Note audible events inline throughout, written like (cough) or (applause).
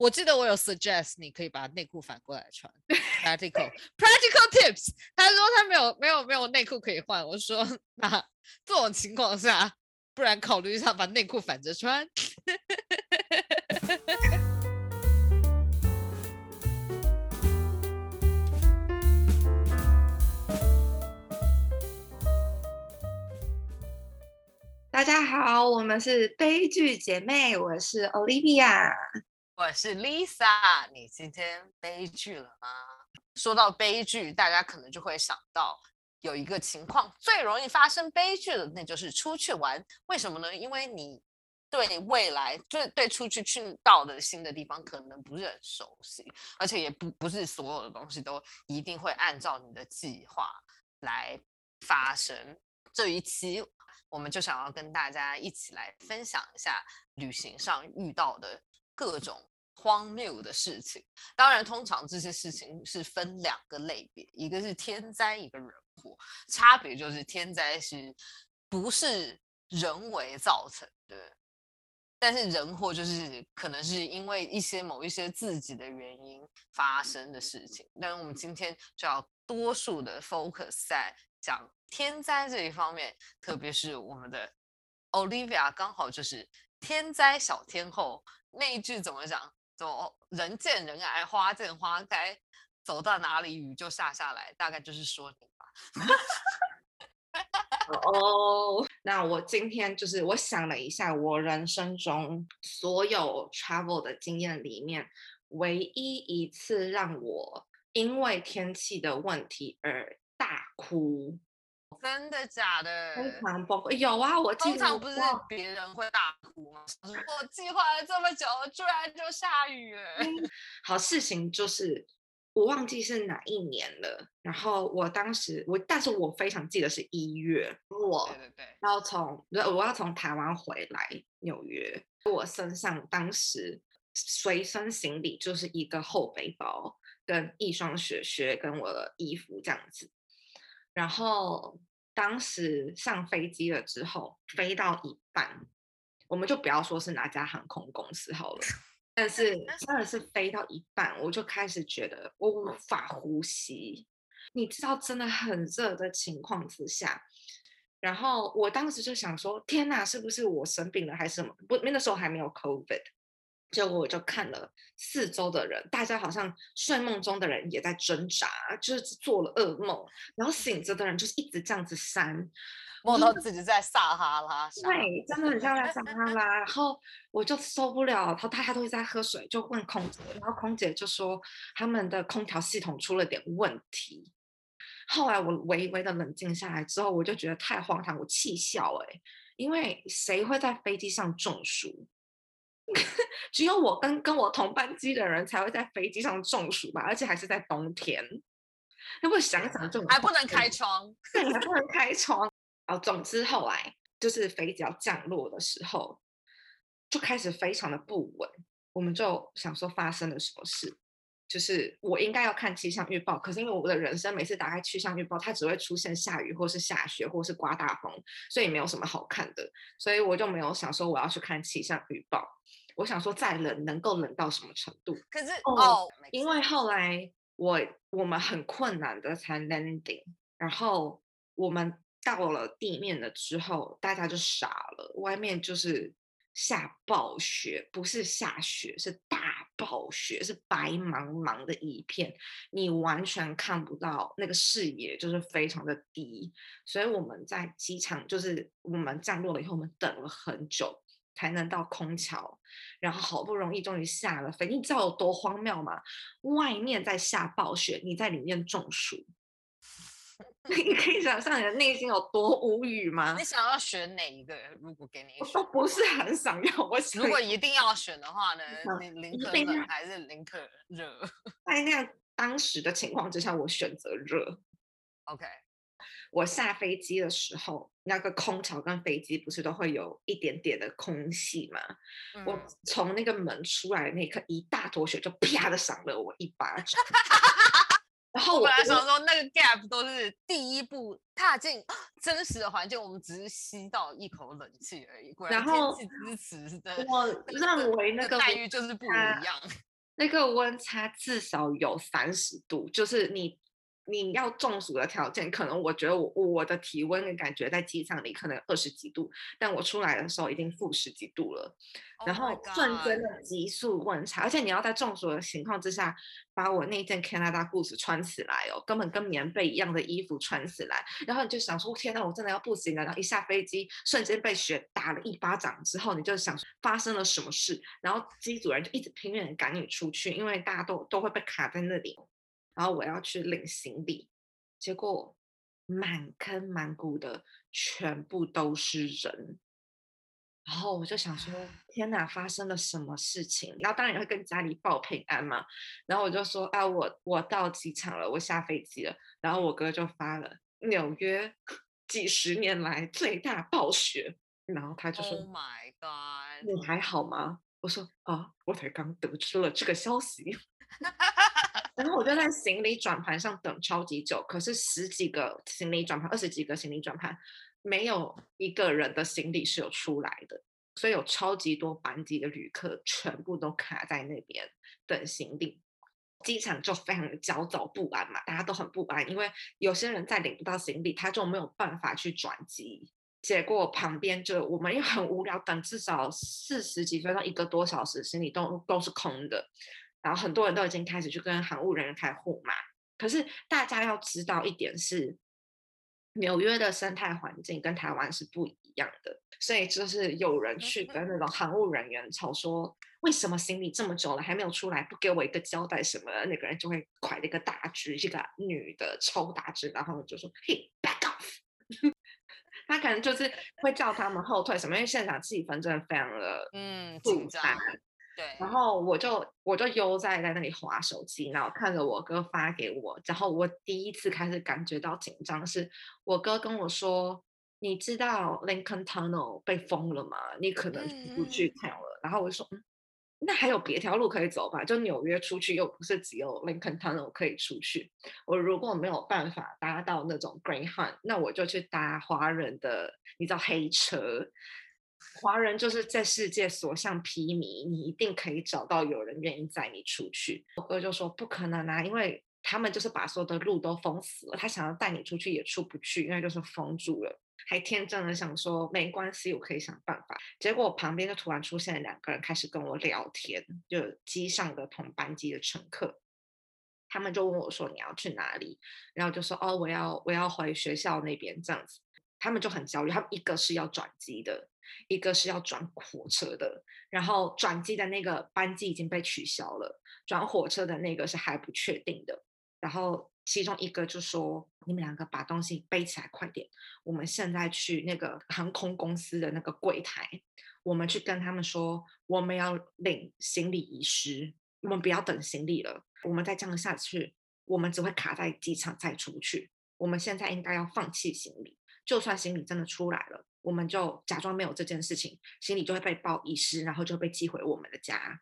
我记得我有 suggest 你可以把内裤反过来穿。(laughs) Practical practical tips。他说他没有没有没有内裤可以换。我说那这种情况下，不然考虑一下把内裤反着穿。(laughs) 大家好，我们是悲剧姐妹，我是 Olivia。我是 Lisa，你今天悲剧了吗？说到悲剧，大家可能就会想到有一个情况最容易发生悲剧的，那就是出去玩。为什么呢？因为你对未来，对对出去去到的新的地方可能不是很熟悉，而且也不不是所有的东西都一定会按照你的计划来发生。这一期我们就想要跟大家一起来分享一下旅行上遇到的各种。荒谬的事情，当然，通常这些事情是分两个类别，一个是天灾，一个人祸。差别就是天灾是不是人为造成的，但是人祸就是可能是因为一些某一些自己的原因发生的事情。但我们今天就要多数的 focus 在讲天灾这一方面，特别是我们的 Olivia 刚好就是天灾小天后，那一句怎么讲？走人见人爱，花见花开，走到哪里雨就下下来，大概就是说你吧。(laughs) 哦，那我今天就是我想了一下，我人生中所有 travel 的经验里面，唯一一次让我因为天气的问题而大哭。真的假的？非常崩溃。有啊，我经常不是别人会大哭吗？我计划了这么久，居然就下雨了。(laughs) 好，事情就是我忘记是哪一年了。然后我当时我，但是我非常记得是一月，我对对对，然后从我要从台湾回来纽约，我身上当时随身行李就是一个厚背包跟一双雪靴跟我的衣服这样子。然后当时上飞机了之后，飞到一半，我们就不要说是哪家航空公司好了，(laughs) 但是真的是飞到一半，我就开始觉得我无法呼吸。你知道，真的很热的情况之下，然后我当时就想说：天哪，是不是我生病了还是什么？不，那时候还没有 COVID。结果我就看了四周的人，大家好像睡梦中的人也在挣扎，就是做了噩梦，然后醒着的人就是一直这样子扇，梦到自己在撒哈拉。对，真的很像在撒哈拉。然后我就受不了，然后大家都在喝水，就问空姐，然后空姐就说他们的空调系统出了点问题。后来我微微的冷静下来之后，我就觉得太荒唐，我气笑哎、欸，因为谁会在飞机上中暑？(laughs) 只有我跟跟我同班机的人才会在飞机上中暑吧，而且还是在冬天。那不想想这种还不能开窗，对，还不能开窗。然后总之后来就是飞机要降落的时候，就开始非常的不稳。我们就想说发生了什么事，就是我应该要看气象预报，可是因为我的人生每次打开气象预报，它只会出现下雨或是下雪或是刮大风，所以没有什么好看的，所以我就没有想说我要去看气象预报。我想说，再冷能够冷到什么程度？可是哦，oh, 因为后来我我们很困难的才 landing，然后我们到了地面了之后，大家就傻了，外面就是下暴雪，不是下雪，是大暴雪，是白茫茫的一片，你完全看不到那个视野，就是非常的低，所以我们在机场，就是我们降落了以后，我们等了很久。才能到空桥，然后好不容易终于下了飞。你知道有多荒谬吗？外面在下暴雪，你在里面中暑，(laughs) 你 (laughs) 可以想象你的内心有多无语吗？你想要选哪一个？如果给你，我都不是很想要。我如果一定要选的话呢？(laughs) 你宁可冷还是林可热？在那样当时的情况之下，我选择热。OK。我下飞机的时候，那个空调跟飞机不是都会有一点点的空隙吗？嗯、我从那个门出来的那一刻，一大坨雪就啪的赏了我一巴掌。然后我本来想说，那个 gap 都是第一步踏进真实的环境，我们只是吸到一口冷气而已。果然天气支持的，我认为那个待遇就是不一样。(laughs) 那个温差至少有三十度，就是你。你要中暑的条件，可能我觉得我我的体温的感觉在机场里可能二十几度，但我出来的时候已经负十几度了，oh、然后瞬间的急速温差，而且你要在中暑的情况之下，把我那件 Canada Goose 穿起来哦，根本跟棉被一样的衣服穿起来，然后你就想说天哪，我真的要不行了，然后一下飞机，瞬间被雪打了一巴掌之后，你就想发生了什么事，然后机组人就一直拼命赶你出去，因为大家都都会被卡在那里。然后我要去领行李，结果满坑满谷的全部都是人，然后我就想说：天哪，发生了什么事情？然后当然也会跟家里报平安嘛。然后我就说：啊，我我到机场了，我下飞机了。然后我哥就发了纽约几十年来最大暴雪，然后他就说：Oh my god，你还好吗？我说：啊，我才刚得知了这个消息。(laughs) 然后我就在行李转盘上等超级久，可是十几个行李转盘，二十几个行李转盘，没有一个人的行李是有出来的，所以有超级多班机的旅客全部都卡在那边等行李，机场就非常的焦躁不安嘛，大家都很不安，因为有些人再领不到行李，他就没有办法去转机，结果旁边就我们又很无聊，等至少四十几分钟一个多小时，行李都都是空的。然后很多人都已经开始去跟航务人员开互骂，可是大家要知道一点是，纽约的生态环境跟台湾是不一样的，所以就是有人去跟那种航务人员吵说，为什么行李这么久了还没有出来，不给我一个交代什么的？那个人就会拐了一个大狙，一个女的超大只，然后就说嘿，back off，(laughs) 他可能就是会叫他们后退什么，因为现场气氛真的非常的嗯紧张。对，然后我就我就悠哉在那里划手机，然后看着我哥发给我，然后我第一次开始感觉到紧张，是我哥跟我说：“你知道 Lincoln Tunnel 被封了吗？你可能出不去看了。嗯”然后我就说：“嗯，那还有别条路可以走吧？就纽约出去又不是只有 Lincoln Tunnel 可以出去。我如果没有办法搭到那种 Greyhound，那我就去搭华人的，你知道黑车。”华人就是在世界所向披靡，你一定可以找到有人愿意载你出去。我哥就说不可能啊，因为他们就是把所有的路都封死了，他想要带你出去也出不去，因为就是封住了。还天真的想说没关系，我可以想办法。结果旁边就突然出现了两个人，开始跟我聊天，就机上的同班机的乘客，他们就问我说你要去哪里，然后就说哦，我要我要回学校那边这样子。他们就很焦虑，他们一个是要转机的。一个是要转火车的，然后转机的那个班机已经被取消了，转火车的那个是还不确定的。然后其中一个就说：“你们两个把东西背起来，快点！我们现在去那个航空公司的那个柜台，我们去跟他们说，我们要领行李遗失，我们不要等行李了。我们再这样下去，我们只会卡在机场再出去。我们现在应该要放弃行李，就算行李真的出来了。”我们就假装没有这件事情，行李就会被报遗失，然后就被寄回我们的家。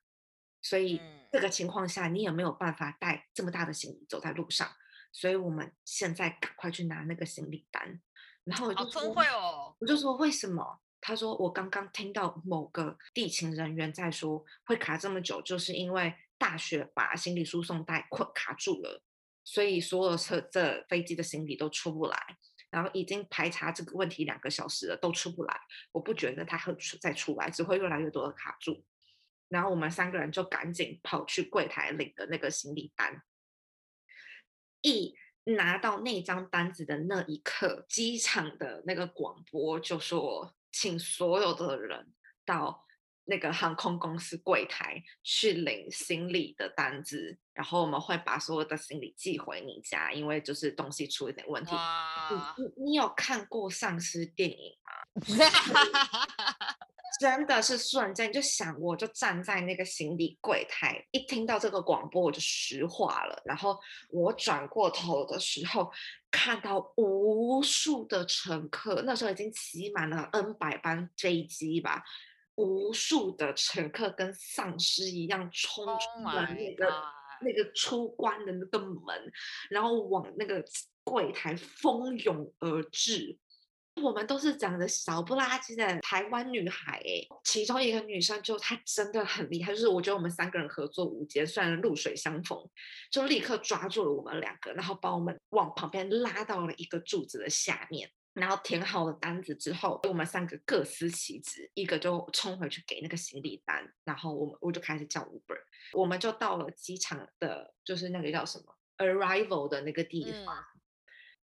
所以这个情况下，你也没有办法带这么大的行李走在路上。所以我们现在赶快去拿那个行李单。然后我就说，哦，我就说为什么？他说我刚刚听到某个地勤人员在说，会卡这么久，就是因为大雪把行李输送带困 (laughs) 卡住了，所以所有车这飞机的行李都出不来。然后已经排查这个问题两个小时了，都出不来。我不觉得他会出再出来，只会越来越多的卡住。然后我们三个人就赶紧跑去柜台领的那个行李单。一拿到那张单子的那一刻，机场的那个广播就说：“请所有的人到。”那个航空公司柜台去领行李的单子，然后我们会把所有的行李寄回你家，因为就是东西出了点问题。你你你有看过丧尸电影吗？(laughs) 真的是瞬间，你就想我就站在那个行李柜台，一听到这个广播我就石化了。然后我转过头的时候，看到无数的乘客，那时候已经挤满了 N 百班飞机吧。无数的乘客跟丧尸一样冲出了那个、oh、那个出关的那个门，然后往那个柜台蜂拥而至，我们都是长得小不拉几的台湾女孩哎，其中一个女生就她真的很厉害，就是我觉得我们三个人合作无间，虽然露水相逢，就立刻抓住了我们两个，然后把我们往旁边拉到了一个柱子的下面，然后填好了单子之后，我们三个各司其职，一个就冲回去给那个行李单，然后我们我就开始叫 Uber，我们就到了机场的，就是那个叫什么 Arrival 的那个地方。嗯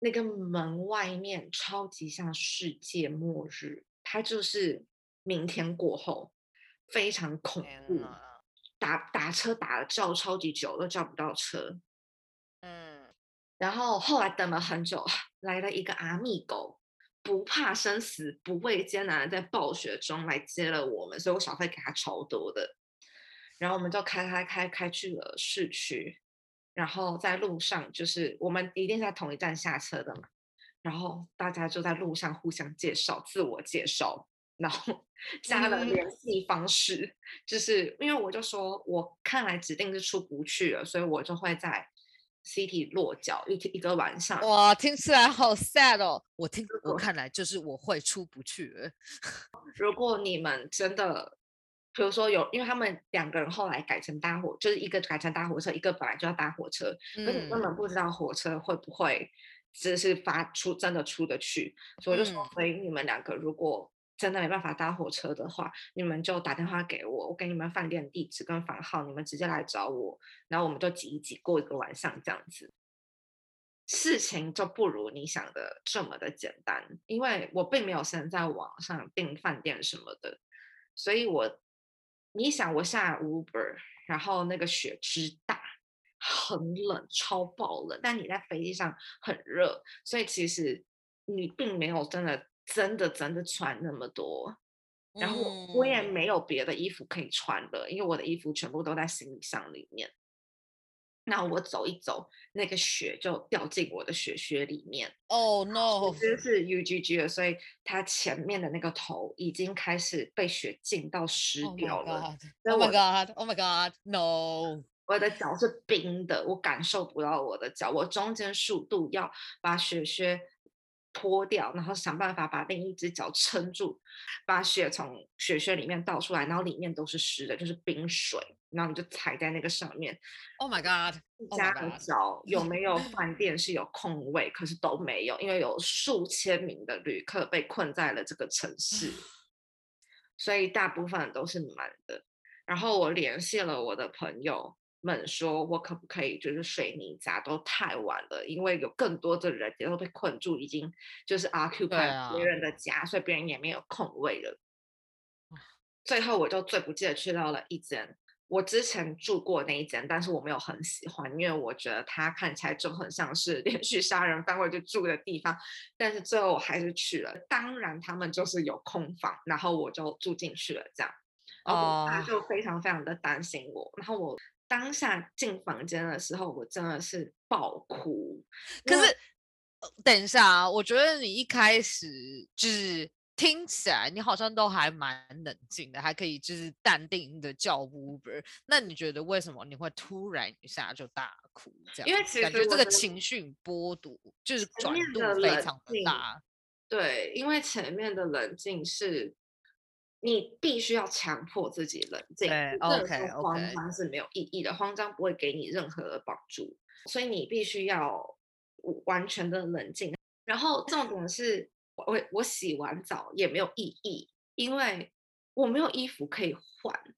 那个门外面超级像世界末日，它就是明天过后，非常恐怖。打打车打了叫超级久都叫不到车，嗯，然后后来等了很久，来了一个阿密狗，不怕生死不畏艰难的在暴雪中来接了我们，所以我小费给他超多的，然后我们就开开开开去了市区。然后在路上，就是我们一定在同一站下车的嘛。然后大家就在路上互相介绍、自我介绍，然后 (laughs) 加了联系方式。嗯、就是因为我就说，我看来指定是出不去了，所以我就会在 City 落脚一一个晚上。哇，听起来好 sad 哦！我听我看来就是我会出不去。(laughs) 如果你们真的。比如说有，因为他们两个人后来改成搭火，就是一个改成搭火车，一个本来就要搭火车，可是根本不知道火车会不会只是发出真的出得去，所以我就说，所以你们两个如果真的没办法搭火车的话，你们就打电话给我，我给你们饭店地址跟房号，你们直接来找我，然后我们就挤一挤过一个晚上这样子，事情就不如你想的这么的简单，因为我并没有先在网上订饭店什么的，所以我。你想我下 Uber，然后那个雪之大，很冷，超爆冷。但你在飞机上很热，所以其实你并没有真的、真的、真的穿那么多。然后我也没有别的衣服可以穿了，因为我的衣服全部都在行李箱里面。那我走一走，那个雪就掉进我的雪靴里面。哦、oh, no！其实是 UGG 的，所以它前面的那个头已经开始被雪浸到湿掉了。Oh my god！Oh my god！No！我的脚是冰的，我感受不到我的脚。我中间速度要把雪靴。脱掉，然后想办法把另一只脚撑住，把雪从雪靴里面倒出来，然后里面都是湿的，就是冰水，然后你就踩在那个上面。Oh my god！(laughs) 家的脚有没有 (laughs) 饭店是有空位？可是都没有，因为有数千名的旅客被困在了这个城市，所以大部分都是满的。然后我联系了我的朋友。们说，我可不可以就是水泥家？都太晚了，因为有更多的人也都被困住，已经就是 occupy 别人的家，啊、所以别人也没有空位了。最后，我就最不记得去到了一间我之前住过那一间，但是我没有很喜欢，因为我觉得它看起来就很像是 (laughs) 连续杀人犯会去住的地方。但是最后我还是去了，当然他们就是有空房，然后我就住进去了。这样，然后他就非常非常的担心我，然后我。当下进房间的时候，我真的是爆哭。可是，等一下啊，我觉得你一开始就是听起来，你好像都还蛮冷静的，还可以就是淡定的叫 Uber。那你觉得为什么你会突然一下就大哭？这样，因为其实感觉这个情绪波动就是转度非常的大。对，因为前面的冷静是。你必须要强迫自己冷静，对，OK，慌张是没有意义的.慌张不会给你任何的帮助，所以你必须要完全的冷静。然后重点是，我我洗完澡也没有意义，因为我没有衣服可以换。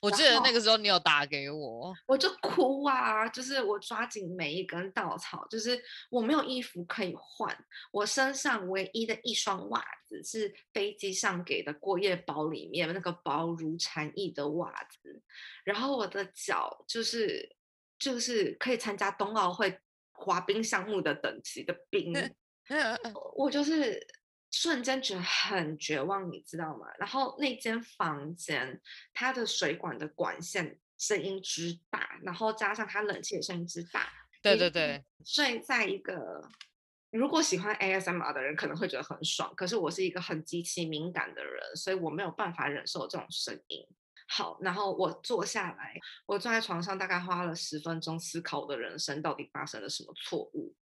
我记得那个时候你有打给我，我就哭啊，就是我抓紧每一根稻草，就是我没有衣服可以换，我身上唯一的一双袜子是飞机上给的过夜包里面那个薄如蝉翼的袜子，然后我的脚就是就是可以参加冬奥会滑冰项目的等级的冰，(laughs) 我就是。瞬间觉得很绝望，你知道吗？然后那间房间，它的水管的管线声音之大，然后加上它冷气的声音之大，对对对。睡在一个，如果喜欢 ASMR 的人可能会觉得很爽，可是我是一个很极其敏感的人，所以我没有办法忍受这种声音。好，然后我坐下来，我坐在床上，大概花了十分钟思考我的人生到底发生了什么错误。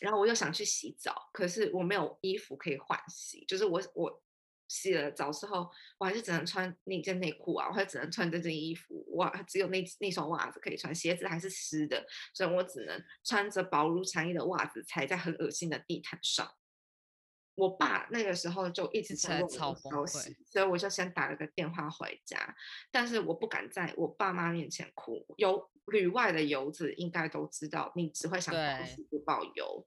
然后我又想去洗澡，可是我没有衣服可以换洗，就是我我洗了澡之后，我还是只能穿那件内裤啊，我还只能穿这件衣服，哇，只有那那双袜子可以穿，鞋子还是湿的，所以我只能穿着薄如蝉翼的袜子踩在很恶心的地毯上。我爸那个时候就一直在问我消息，所以我就先打了个电话回家。但是我不敢在我爸妈面前哭，有旅外的游子应该都知道，你只会想报喜不报忧，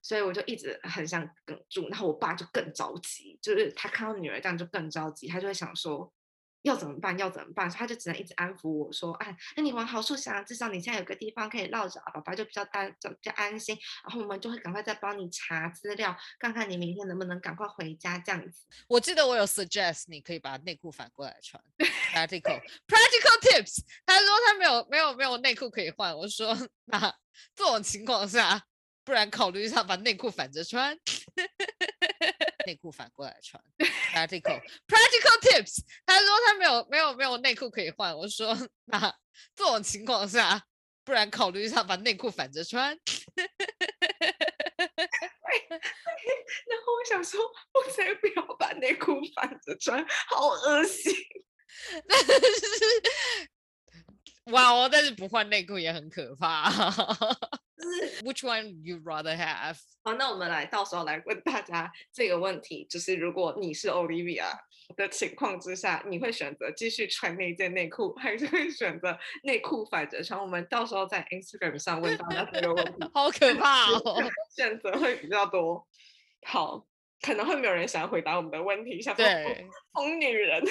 所以我就一直很想哽住。然后我爸就更着急，就是他看到女儿这样就更着急，他就会想说。要怎么办？要怎么办？他就只能一直安抚我说：“哎，那你往好处想，至少你现在有个地方可以落脚，爸爸就比较担，就比较安心。然后我们就会赶快再帮你查资料，看看你明天能不能赶快回家这样子。”我记得我有 suggest 你可以把内裤反过来穿，practical practical tips。他说他没有没有没有内裤可以换，我说那这种情况下，不然考虑一下把内裤反着穿。内裤反过来穿，practical (laughs) practical tips。他说他没有没有没有内裤可以换，我说那这种情况下，不然考虑一下把内裤反着穿。然后我想说，我才不要把内裤反着穿，好恶心。但 (laughs) 是哇哦，但是不换内裤也很可怕。Which one you rather have？好，那我们来到时候来问大家这个问题，就是如果你是 Olivia 的情况之下，你会选择继续穿那件内裤，还是会选择内裤反着穿？我们到时候在 Instagram 上问大家这个问题，(laughs) 好可怕哦，选择会比较多。好，可能会没有人想要回答我们的问题，像疯疯女人。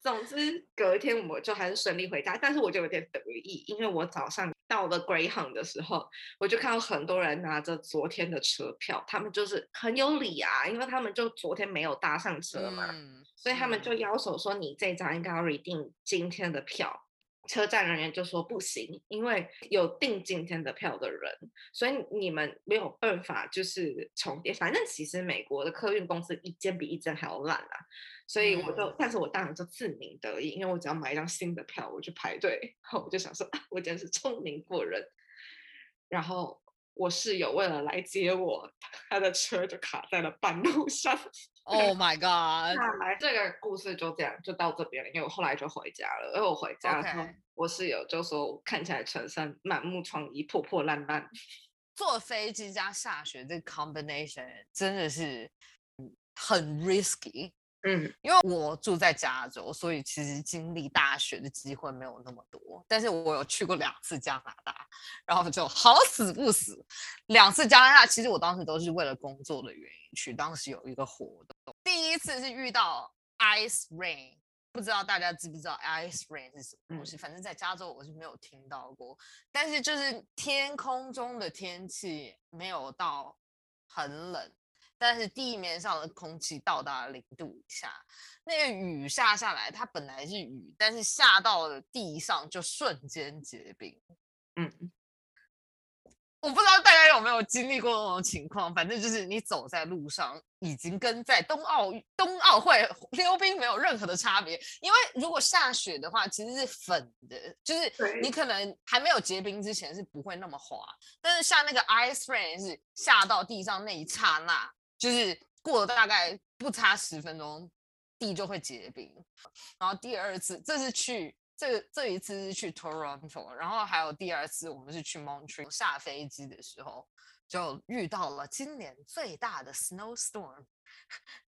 总之，隔天我就还是顺利回家，但是我就有点得意，因为我早上到了 Greyhound 的时候，我就看到很多人拿着昨天的车票，他们就是很有理啊，因为他们就昨天没有搭上车嘛，嗯、所以他们就要求说你这张应该要 redeem 今天的票。车站人员就说不行，因为有订今天的票的人，所以你们没有办法就是重叠。反正其实美国的客运公司一间比一间还要烂啊，所以我就，嗯、但是我当然就自鸣得意，因为我只要买一张新的票，我去排队，然 (laughs) 后我就想说，啊、(laughs) 我真是聪明过人。然后我室友为了来接我，(laughs) 他的车就卡在了半路上。Oh my god！看来这个故事就这样就到这边了，因为我后来就回家了。因为我回家之后.我室友就说我看起来全身满目疮痍、破破烂烂。坐飞机加下雪这个 combination 真的是很 risky。嗯，因为我住在加州，所以其实经历大学的机会没有那么多。但是我有去过两次加拿大，然后就好死不死，两次加拿大，其实我当时都是为了工作的原因去。当时有一个活动，第一次是遇到 ice rain，不知道大家知不知道 ice rain 是什么东西？反正在加州我是没有听到过。但是就是天空中的天气没有到很冷。但是地面上的空气到达零度以下，那个雨下下来，它本来是雨，但是下到了地上就瞬间结冰。嗯，我不知道大家有没有经历过那种情况，反正就是你走在路上，已经跟在冬奥冬奥会溜冰没有任何的差别。因为如果下雪的话，其实是粉的，就是你可能还没有结冰之前是不会那么滑，但是像那个 ice rain 是下到地上那一刹那。就是过了大概不差十分钟，地就会结冰。然后第二次，这是去这这一次是去 Toronto，然后还有第二次我们是去 Montreal。下飞机的时候就遇到了今年最大的 snowstorm。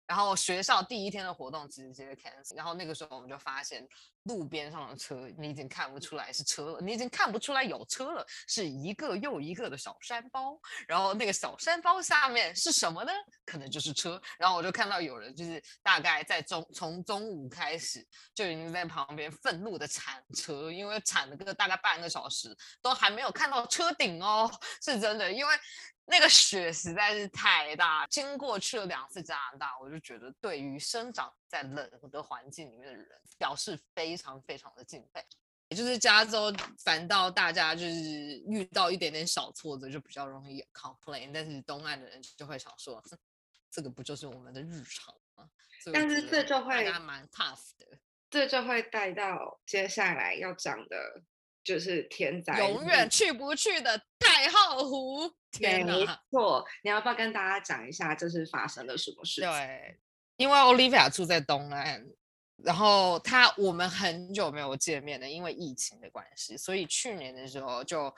然后学校第一天的活动直接 cancel，然后那个时候我们就发现路边上的车你已经看不出来是车了，你已经看不出来有车了，是一个又一个的小山包，然后那个小山包下面是什么呢？可能就是车。然后我就看到有人就是大概在中从中午开始就已经在旁边愤怒的铲车，因为铲了个大概半个小时都还没有看到车顶哦，是真的，因为。那个雪实在是太大，经过去了两次加拿大，我就觉得对于生长在冷的环境里面的人表示非常非常的敬佩。也就是加州，反倒大家就是遇到一点点小挫折就比较容易 complain，但是东岸的人就会想说，这个不就是我们的日常吗？但是这就会蛮 tough 的，这就会带到接下来要讲的，就是天灾，永远去不去的太浩湖。没错，你要不要跟大家讲一下就是发生了什么事情？对，因为 Olivia 住在东岸，然后他我们很久没有见面了，因为疫情的关系，所以去年的时候就。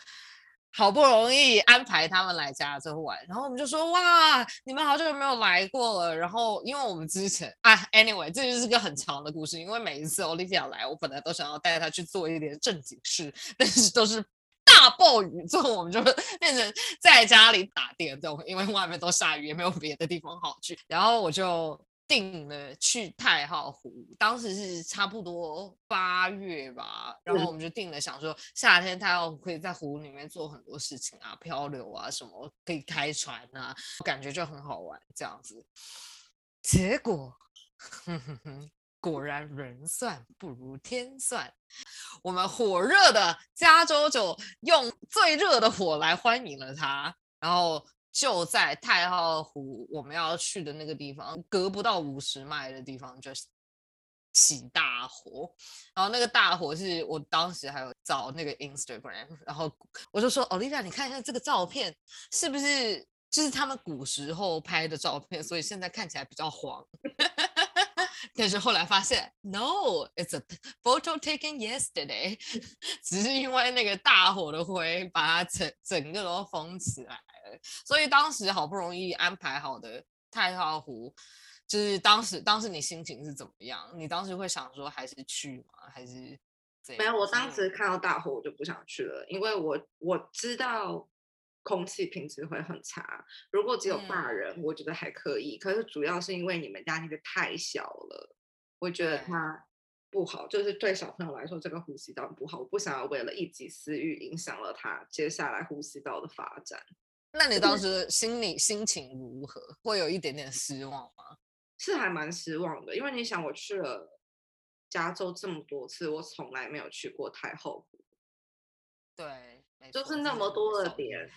好不容易安排他们来加州玩，然后我们就说哇，你们好久没有来过了。然后因为我们之前 (laughs) 啊，anyway，这就是个很长的故事。因为每一次 Olivia 来，我本来都想要带她去做一点正经事，但是都是大暴雨，之后我们就 (laughs) 变成在家里打电动，因为外面都下雨，也没有别的地方好去。然后我就。定了去太浩湖，当时是差不多八月吧，然后我们就定了，想说夏天太浩湖可以在湖里面做很多事情啊，漂流啊什么，可以开船啊，感觉就很好玩这样子。结果，哼哼哼，果然人算不如天算，我们火热的加州就用最热的火来欢迎了他，然后。就在太浩湖我们要去的那个地方，隔不到五十迈的地方就起大火，然后那个大火是我当时还有找那个 Instagram，然后我就说，Olivia，你看一下这个照片是不是就是他们古时候拍的照片，所以现在看起来比较黄。但是后来发现，No，it's a (laughs) photo taken yesterday，(laughs) 只是因为那个大火的灰把它整整个都封起来了。所以当时好不容易安排好的太浩湖，就是当时当时你心情是怎么样？你当时会想说还是去吗？还是？没有，我当时看到大火我就不想去了，因为我我知道空气品质会很差。如果只有大人，嗯、我觉得还可以。可是主要是因为你们家那个太小了，我觉得它不好。就是对小朋友来说，这个呼吸道不好。我不想要为了一己私欲影响了他接下来呼吸道的发展。那你当时心里心情如何？会有一点点失望吗？是还蛮失望的，因为你想，我去了加州这么多次，我从来没有去过太后湖。对，就是那么多的点，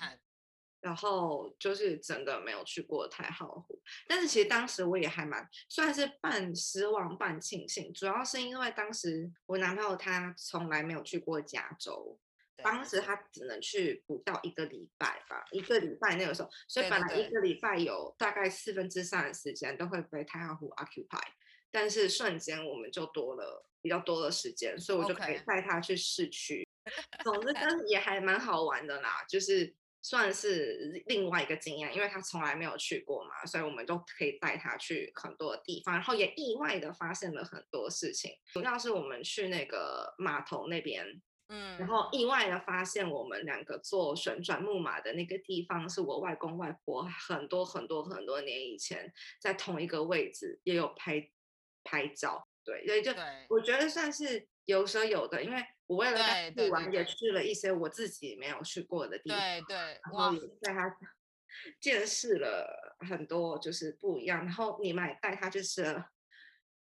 然后就是真的没有去过太浩湖。但是其实当时我也还蛮算是半失望半庆幸，主要是因为当时我男朋友他从来没有去过加州。当时他只能去不到一个礼拜吧，一个礼拜那个时候，所以本来一个礼拜有大概四分之三的时间都会被太浩湖 occupy，但是瞬间我们就多了比较多的时间，所以我就可以带他去市区。总之，但是也还蛮好玩的啦，就是算是另外一个经验，因为他从来没有去过嘛，所以我们都可以带他去很多的地方，然后也意外的发现了很多事情，主要是我们去那个码头那边。嗯，然后意外的发现，我们两个坐旋转木马的那个地方，是我外公外婆很多很多很多年以前在同一个位置也有拍拍照，对，所以就我觉得算是有舍有得，因为我为了去玩，也去了一些我自己没有去过的地方，对对，然后也带他见识了很多就是不一样，然后你们也带他就是。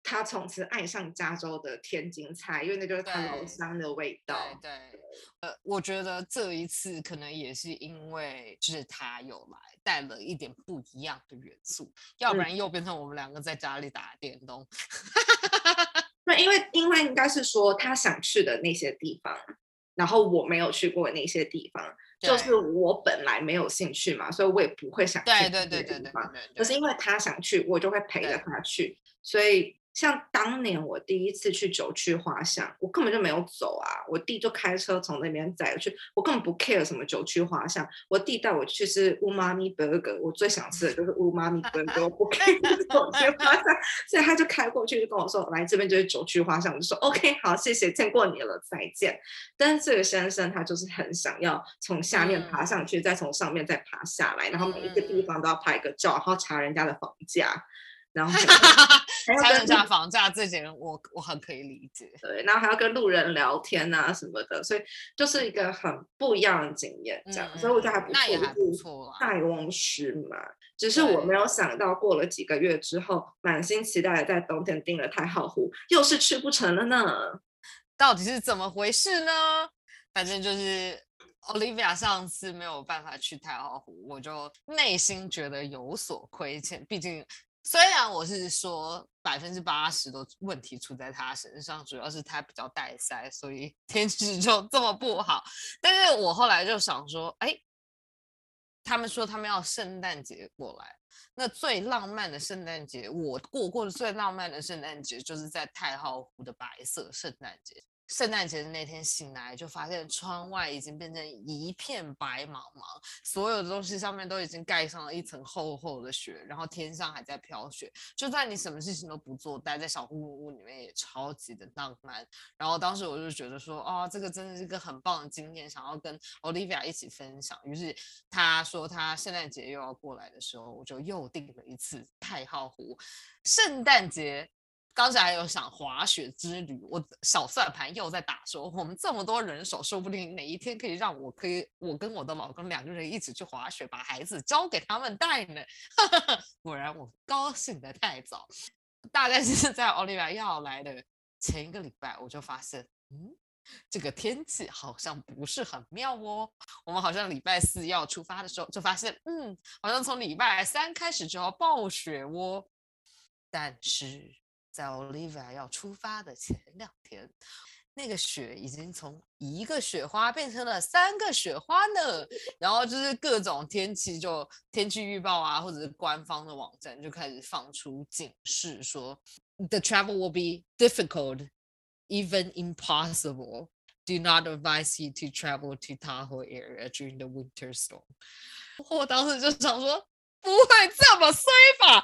他从此爱上加州的天津菜，因为那就是他老乡的味道。对，对，对，呃，我觉得这一次可能也是因为就是他有来带了一点不一样的元素，要不然又变成我们两个在家里打电动。对，因为因为应该是说他想去的那些地方，然后我没有去过那些地方，就是我本来没有兴趣嘛，所以我也不会想去。对对对对对。可是因为他想去，我就会陪着他去，所以。像当年我第一次去九曲花巷，我根本就没有走啊，我弟就开车从那边载去，我根本不 care 什么九曲花巷，我弟带我去吃乌妈咪 burger，我最想吃的就是乌妈咪 burger，我不 (laughs) care 九曲花巷，所以他就开过去就跟我说，来这边就是九曲花巷，我就说 OK 好，谢谢，见过你了，再见。但是这个先生他就是很想要从下面爬上去，嗯、再从上面再爬下来，然后每一个地方都要拍个照，然后查人家的房价。然后还 (laughs) 要跟价房价这些，我我很可以理解。对，然后还要跟路人聊天啊什么的，所以就是一个很不一样的经验，这样。嗯、所以我觉得还不错，那也还不错啊。塞翁失马，只是我没有想到，过了几个月之后，满心期待的在冬天订了太浩湖，又是去不成了呢。到底是怎么回事呢？反正就是 Olivia 上次没有办法去太浩湖，我就内心觉得有所亏欠，毕竟。虽然我是说百分之八十的问题出在他身上，主要是他比较带塞，所以 (laughs) 天气就这么不好。但是我后来就想说，哎，他们说他们要圣诞节过来，那最浪漫的圣诞节，我过过的最浪漫的圣诞节，就是在太浩湖的白色圣诞节。圣诞节的那天醒来，就发现窗外已经变成一片白茫茫，所有的东西上面都已经盖上了一层厚厚的雪，然后天上还在飘雪。就算你什么事情都不做，待在小木屋里面也超级的浪漫。然后当时我就觉得说，哦，这个真的是一个很棒的经验，想要跟 Olivia 一起分享。于是他说他圣诞节又要过来的时候，我就又订了一次太浩湖圣诞节。刚才还有想滑雪之旅，我小算盘又在打说，我们这么多人手，说不定哪一天可以让我可以我跟我的老公两个人一起去滑雪，把孩子交给他们带呢。(laughs) 果然我高兴的太早，大概是在奥利维亚要来的前一个礼拜，我就发现，嗯，这个天气好像不是很妙哦。我们好像礼拜四要出发的时候，就发现，嗯，好像从礼拜三开始就要暴雪哦。但是。在 Olivia 要出发的前两天，那个雪已经从一个雪花变成了三个雪花呢。然后就是各种天气，就天气预报啊，或者是官方的网站就开始放出警示，说 The travel will be difficult, even impossible. Do not advise you to travel to Tahoe area during the winter storm. 我当时就想说。不会这么衰吧？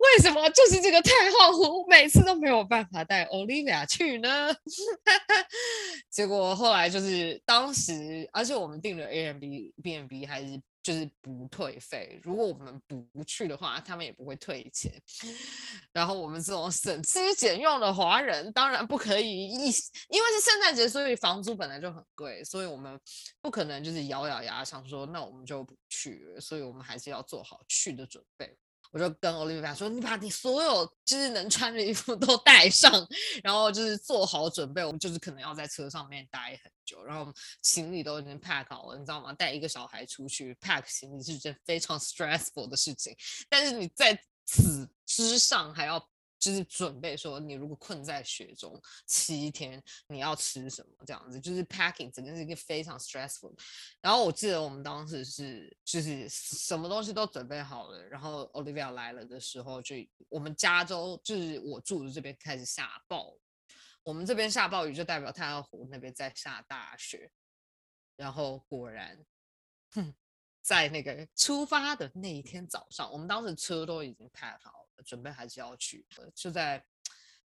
为什么就是这个太浩湖每次都没有办法带 Olivia 去呢？(laughs) 结果后来就是当时，而且我们订的 A M B B M B 还是。就是不退费，如果我们不去的话，他们也不会退钱。然后我们这种省吃俭用的华人，当然不可以一，因为是圣诞节，所以房租本来就很贵，所以我们不可能就是咬咬牙想说，那我们就不去，所以我们还是要做好去的准备。我就跟 Olivia 说：“你把你所有就是能穿的衣服都带上，然后就是做好准备。我们就是可能要在车上面待很久，然后行李都已经 pack 好了，你知道吗？带一个小孩出去 pack 行李是件非常 stressful 的事情，但是你在此之上还要。”就是准备说，你如果困在雪中七天，你要吃什么？这样子就是 packing，整个是一个非常 stressful。然后我记得我们当时是就是什么东西都准备好了，然后 Olivia 来了的时候，就我们加州就是我住的这边开始下暴雨，我们这边下暴雨就代表太阳湖那边在下大雪。然后果然，哼，在那个出发的那一天早上，我们当时车都已经 pack 好。准备还是要去，就在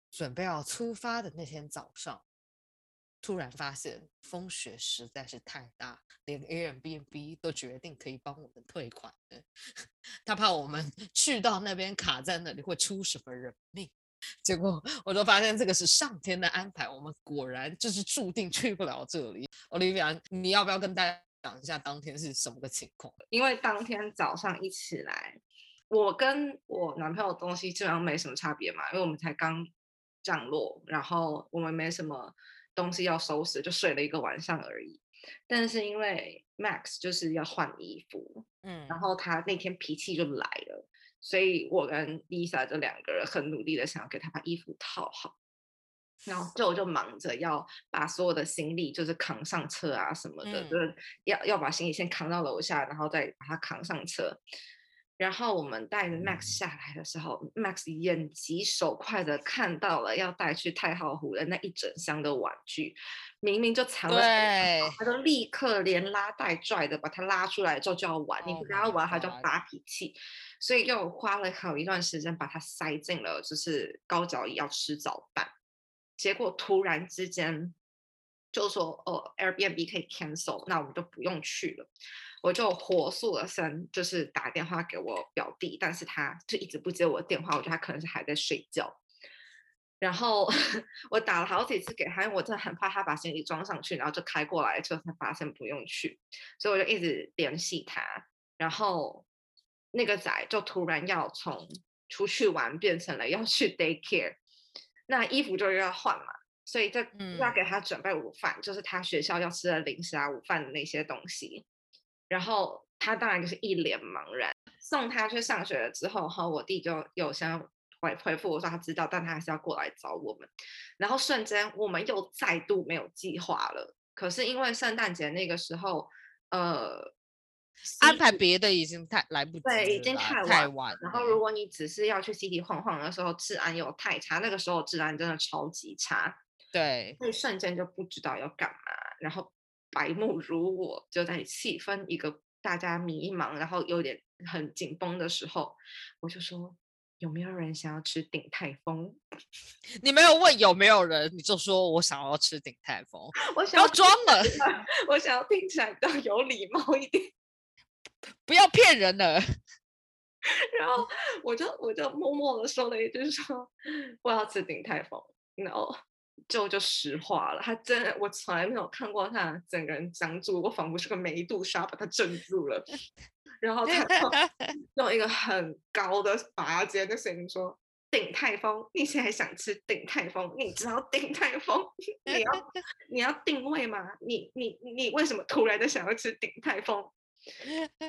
准备要出发的那天早上，突然发现风雪实在是太大，连 Airbnb 都决定可以帮我们退款。(laughs) 他怕我们 (laughs) 去到那边卡在那里会出什么人命，结果我就发现这个是上天的安排，我们果然就是注定去不了这里。Olivia，你要不要跟大家讲一下当天是什么个情况？因为当天早上一起来。我跟我男朋友的东西基本上没什么差别嘛，因为我们才刚降落，然后我们没什么东西要收拾，就睡了一个晚上而已。但是因为 Max 就是要换衣服，嗯，然后他那天脾气就来了，所以我跟 Lisa 这两个人很努力的想要给他把衣服套好，然后就我就忙着要把所有的行李就是扛上车啊什么的，嗯、就是要要把行李先扛到楼下，然后再把它扛上车。然后我们带着 Max 下来的时候，Max 眼疾手快的看到了要带去太浩湖的那一整箱的玩具，明明就藏了，他就立刻连拉带拽的把它拉出来之后就要玩，oh、你不跟他玩他就发脾气，所以又花了好一段时间把它塞进了就是高脚椅要吃早饭，结果突然之间就说哦 Airbnb 可以 cancel，那我们就不用去了。我就火速的声，就是打电话给我表弟，但是他就一直不接我的电话，我觉得他可能是还在睡觉。然后 (laughs) 我打了好几次给他，因为我真的很怕他把行李装上去，然后就开过来，之后才发现不用去，所以我就一直联系他。然后那个仔就突然要从出去玩变成了要去 daycare，(laughs) 那衣服就要换嘛，所以就要给他准备午饭，嗯、就是他学校要吃的零食啊、午饭的那些东西。然后他当然就是一脸茫然。送他去上学了之后，哈，我弟就有先回回复我说他知道，但他还是要过来找我们。然后瞬间我们又再度没有计划了。可是因为圣诞节那个时候，呃，安排别的已经太来不及，对，已经太晚太晚。然后如果你只是要去 City 晃晃的时候，治安又太差，那个时候治安真的超级差，对，那一瞬间就不知道要干嘛，然后白目如我就在细分一个大家迷茫，然后有点很紧绷的时候，我就说。有没有人想要吃鼎泰丰？(laughs) 你没有问有没有人，你就说我想要吃鼎泰丰。(laughs) 我想要装了，(laughs) 我想要听起来比较有礼貌一点，不要骗人了。然后我就我就默默的说了一句说我要吃鼎泰丰，然后就就石化了。他真的，我从来没有看过他整个人僵住，我仿佛是个梅杜莎把他镇住了。(laughs) 然后他 (laughs) 用一个很高的拔尖的声音说：“鼎泰丰，你现在想吃鼎泰丰？你知道鼎泰丰？你要你要定位吗？你你你为什么突然的想要吃鼎泰丰？”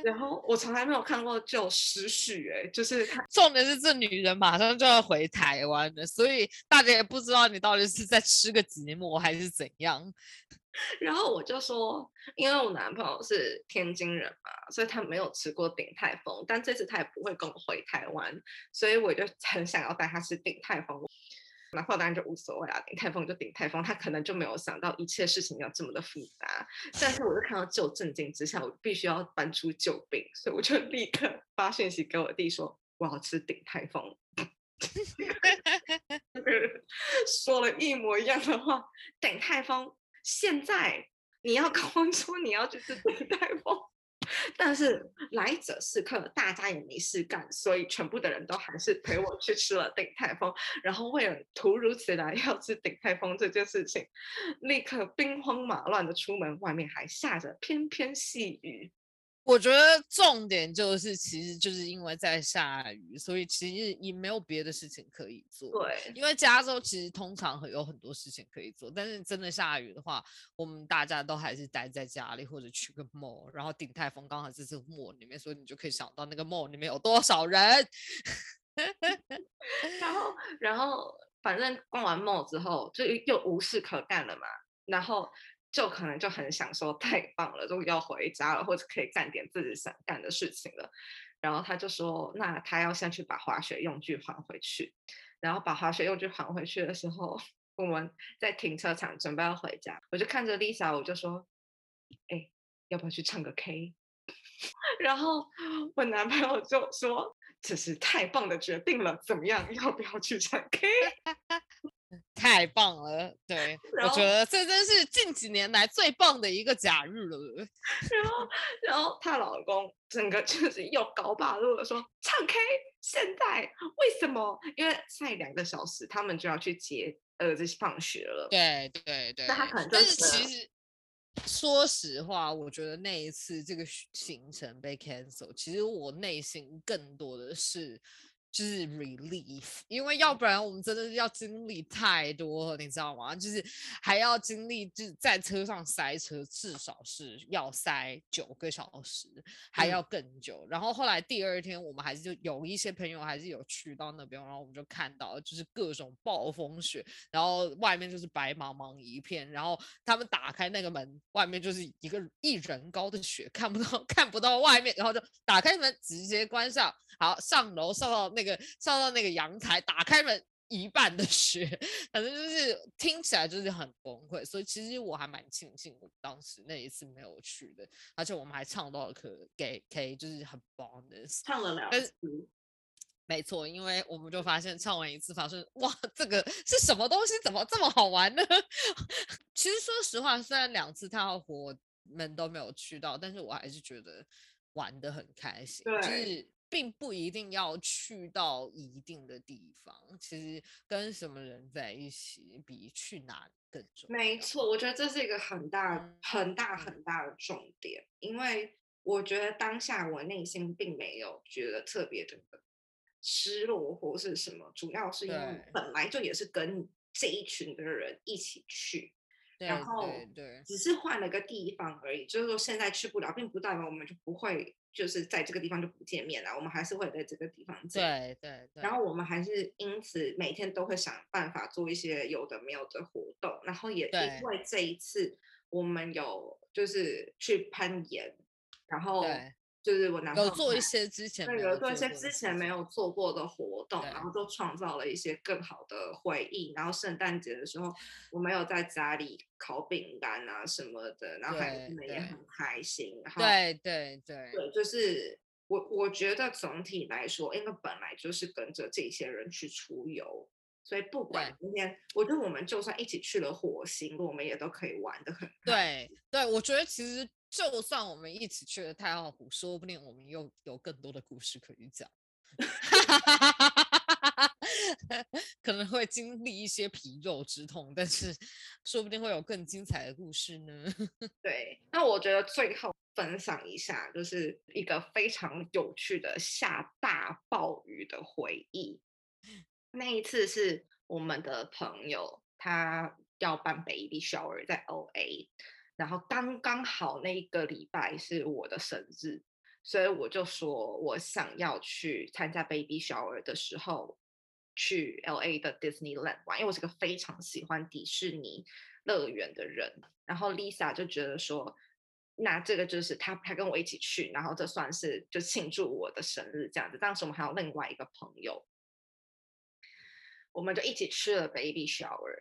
然后我从来没有看过就失序哎，就是重点是这女人马上就要回台湾了，所以大家也不知道你到底是在吃个寂寞还是怎样。(laughs) 然后我就说，因为我男朋友是天津人嘛，所以他没有吃过鼎泰丰，但这次他也不会跟我回台湾，所以我就很想要带他吃鼎泰丰。然后当然就无所谓啊，鼎泰丰就鼎泰丰，他可能就没有想到一切事情要这么的复杂。但是我就看到就震惊之下，我必须要搬出救兵，所以我就立刻发讯息给我弟说，我要吃鼎泰丰。(laughs) 说了一模一样的话，鼎泰丰。现在你要 (laughs) 跟我说你要去吃鼎泰丰，但是来者是客，大家也没事干，所以全部的人都还是陪我去吃了鼎泰丰。然后为了突如其来要吃鼎泰丰这件事情，立刻兵荒马乱的出门，外面还下着翩翩细雨。我觉得重点就是，其实就是因为在下雨，所以其实也没有别的事情可以做。对，因为加州其实通常会有很多事情可以做，但是真的下雨的话，我们大家都还是待在家里或者去个 mall。然后鼎泰丰刚好是这 mall 里面，所以你就可以想到那个 mall 里面有多少人。(laughs) 然后，然后反正逛完 mall 之后，就又无事可干了嘛。然后。就可能就很想说太棒了，终于要回家了，或者可以干点自己想干的事情了。然后他就说，那他要先去把滑雪用具还回去。然后把滑雪用具还回去的时候，(laughs) 我们在停车场准备要回家，我就看着 Lisa，我就说，哎，要不要去唱个 K？(laughs) 然后我男朋友就说，这是太棒的决定了，怎么样？要不要去唱 K？(laughs) 太棒了，对，我觉得这真是近几年来最棒的一个假日了。(laughs) 然后，然后她老公整个就是又搞八路了说唱 K，现在为什么？因为再两个小时他们就要去接儿子放学了。对对对。那他可能但是其实说实话，我觉得那一次这个行程被 cancel，其实我内心更多的是。就是 relief，因为要不然我们真的是要经历太多了，你知道吗？就是还要经历，就是在车上塞车，至少是要塞九个小时，还要更久。嗯、然后后来第二天，我们还是就有一些朋友还是有去到那边，然后我们就看到就是各种暴风雪，然后外面就是白茫茫一片，然后他们打开那个门，外面就是一个一人高的雪，看不到 (laughs) 看不到外面，然后就打开门直接关上，好上楼上到。那个上到那个阳台，打开门，一半的雪，反正就是听起来就是很崩溃。所以其实我还蛮庆幸我当时那一次没有去的，而且我们还唱到了可给 K，就是很 bonus，唱了两次。没错，因为我们就发现唱完一次发现哇，这个是什么东西？怎么这么好玩呢？(laughs) 其实说实话，虽然两次他和我们都没有去到，但是我还是觉得玩的很开心。就是并不一定要去到一定的地方，其实跟什么人在一起比去哪更重要。没错，我觉得这是一个很大、嗯、很大、很大的重点，因为我觉得当下我内心并没有觉得特别的失落或是什么，主要是因为本来就也是跟这一群的人一起去，然后对，只是换了个地方而已，就是说现在去不了，并不代表我们就不会。就是在这个地方就不见面了，我们还是会在这个地方见。对对对。然后我们还是因此每天都会想办法做一些有的没有的活动，然后也因为这一次我们有就是去攀岩，然后就是我男朋友有做一些之前对有做一些之前没有做过的活动，然后就创造了一些更好的回忆。然后圣诞节的时候，我没有在家里烤饼干啊什么的，然后孩子们也很开心。然后对对对对，就是我我觉得总体来说，因为本来就是跟着这些人去出游，所以不管今天，我觉得我们就算一起去了火星，我们也都可以玩的很。对对，我觉得其实。就算我们一起去了太浩湖，说不定我们又有更多的故事可以讲，(laughs) 可能会经历一些皮肉之痛，但是说不定会有更精彩的故事呢。(laughs) 对，那我觉得最后分享一下，就是一个非常有趣的下大暴雨的回忆。那一次是我们的朋友，他要办 baby shower 在 OA。然后刚刚好那一个礼拜是我的生日，所以我就说我想要去参加 baby shower 的时候去 LA 的 Disneyland 玩，因为我是个非常喜欢迪士尼乐园的人。然后 Lisa 就觉得说，那这个就是他他跟我一起去，然后这算是就庆祝我的生日这样子。当时我们还有另外一个朋友，我们就一起吃了 baby shower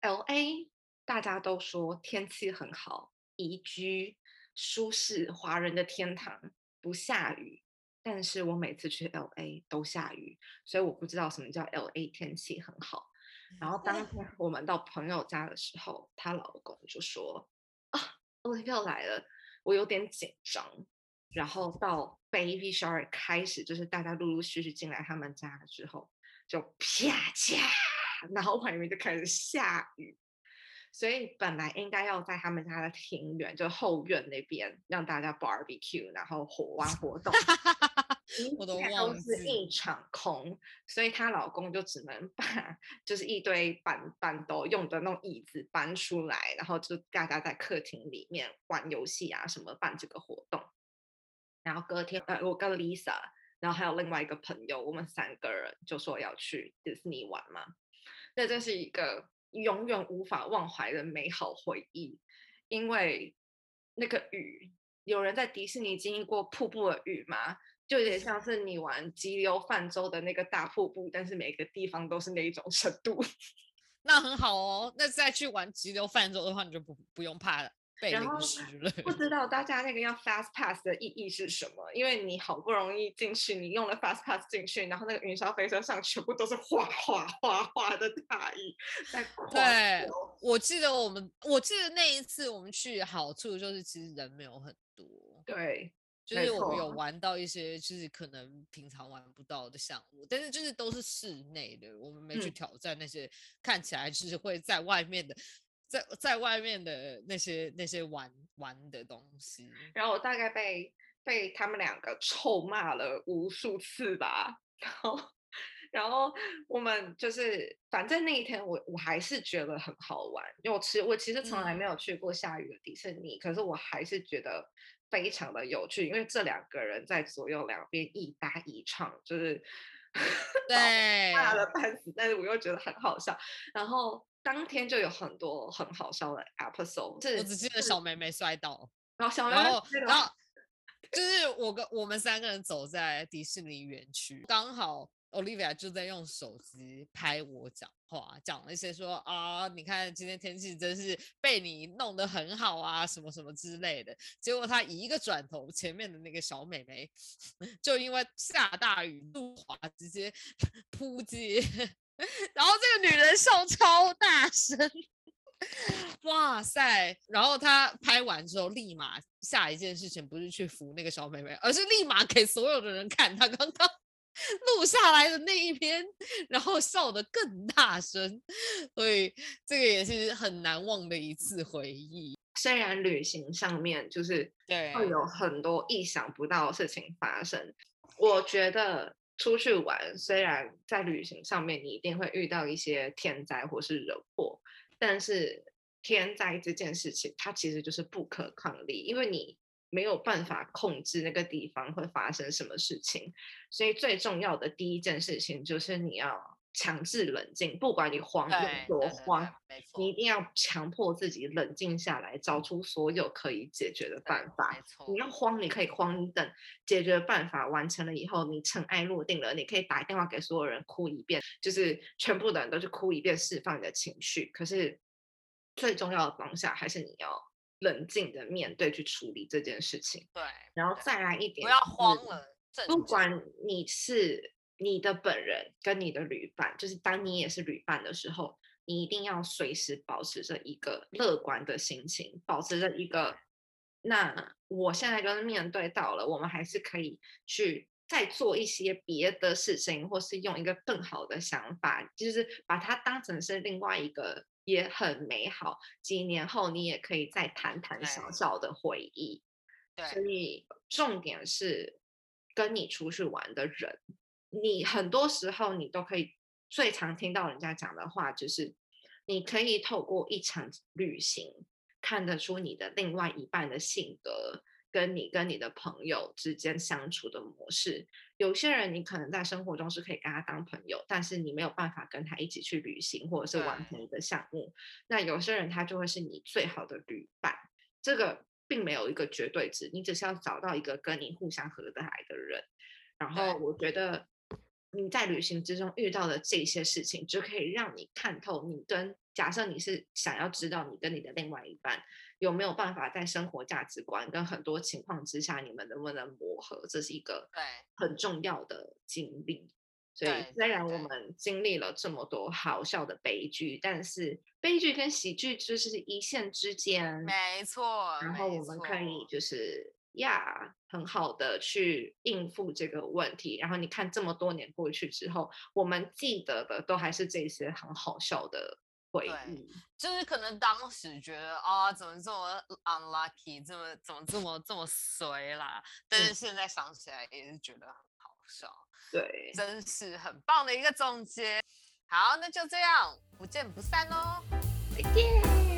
LA。大家都说天气很好，宜居、舒适，华人的天堂，不下雨。但是我每次去 LA 都下雨，所以我不知道什么叫 LA 天气很好。(laughs) 然后当天我们到朋友家的时候，她老公就说：“啊，Olivia 来了，我有点紧张。”然后到 Baby Shower 开始，就是大家陆陆续续进来他们家了之后，就啪嚓，然后外面就开始下雨。所以本来应该要在他们家的庭院，就后院那边让大家 barbecue，然后火玩活动，我都都是一场空。所以她老公就只能把就是一堆板板凳用的那种椅子搬出来，然后就大家在客厅里面玩游戏啊什么办这个活动。然后隔天呃，我跟 Lisa，然后还有另外一个朋友，我们三个人就说要去迪士尼玩嘛。那这是一个。永远无法忘怀的美好回忆，因为那个雨，有人在迪士尼经历过瀑布的雨吗？就有点像是你玩激流泛舟的那个大瀑布，但是每个地方都是那一种程度。(laughs) 那很好哦，那再去玩激流泛舟的话，你就不不用怕了。然后不知道大家那个要 fast pass 的意义是什么？因为你好不容易进去，你用了 fast pass 进去，然后那个云霄飞车上全部都是哗哗哗哗的大雨在。对，我记得我们，我记得那一次我们去，好处就是其实人没有很多。对，就是我们有玩到一些就是可能平常玩不到的项目，但是就是都是室内的，我们没去挑战那些看起来就是会在外面的。在在外面的那些那些玩玩的东西，然后我大概被被他们两个臭骂了无数次吧，然后然后我们就是反正那一天我我还是觉得很好玩，因为我其实我其实从来没有去过下雨的迪士尼，嗯，可是我还是觉得非常的有趣，因为这两个人在左右两边一搭一唱，就是 (laughs) 对骂了半死，但是我又觉得很好笑，然后。当天就有很多很好笑的 episode，我只记得小妹妹摔倒，然后小妹妹，然后，然后就是我跟我们三个人走在迪士尼园区，刚好 Olivia 就在用手机拍我讲话，讲了一些说啊，你看今天天气真是被你弄得很好啊，什么什么之类的。结果她一个转头，前面的那个小妹妹 (laughs) 就因为下大雨路滑，直接 (laughs) 扑街。(laughs) 然后这个女人笑超大声，哇塞！然后她拍完之后，立马下一件事情不是去扶那个小妹妹，而是立马给所有的人看她刚刚录下来的那一篇，然后笑得更大声。所以这个也是很难忘的一次回忆。虽然旅行上面就是对会有很多意想不到的事情发生，我觉得。出去玩，虽然在旅行上面你一定会遇到一些天灾或是人祸，但是天灾这件事情它其实就是不可抗力，因为你没有办法控制那个地方会发生什么事情，所以最重要的第一件事情就是你要强制冷静，不管你慌有多慌，你一定要强迫自己冷静下来，找出所有可以解决的办法。你要慌，你可以慌，你等解决办法完成了以后，你尘埃落定了，你可以打电话给所有人哭一遍，就是全部的人都去哭一遍，释放你的情绪。可是最重要的当下，还是你要冷静的面对去处理这件事情。对，然后再来一点，不要慌了。不管你是。你的本人跟你的旅伴，就是当你也是旅伴的时候，你一定要随时保持着一个乐观的心情，保持着一个，那我现在就是面对到了，我们还是可以去再做一些别的事情，或是用一个更好的想法，就是把它当成是另外一个也很美好，几年后你也可以再谈谈小小的回忆。对，所以重点是跟你出去玩的人。你很多时候，你都可以最常听到人家讲的话，就是你可以透过一场旅行看得出你的另外一半的性格，跟你跟你的朋友之间相处的模式。有些人你可能在生活中是可以跟他当朋友，但是你没有办法跟他一起去旅行或者是完成一个项目。那有些人他就会是你最好的旅伴。这个并没有一个绝对值，你只是要找到一个跟你互相合得来的人。然后我觉得。你在旅行之中遇到的这些事情，就可以让你看透你跟假设你是想要知道你跟你的另外一半有没有办法在生活价值观跟很多情况之下，你们能不能磨合，这是一个对很重要的经历。所以虽然我们经历了这么多好笑的悲剧，但是悲剧跟喜剧就是一线之间，没错。然后我们可以就是。呀很好的去应付这个问题。然后你看，这么多年过去之后，我们记得的都还是这些很好笑的回忆。就是可能当时觉得啊、哦，怎么这么 unlucky，这么怎么这么这么衰啦？但是现在想起来也是觉得很好笑。对，真是很棒的一个总结。好，那就这样，不见不散喽，再见。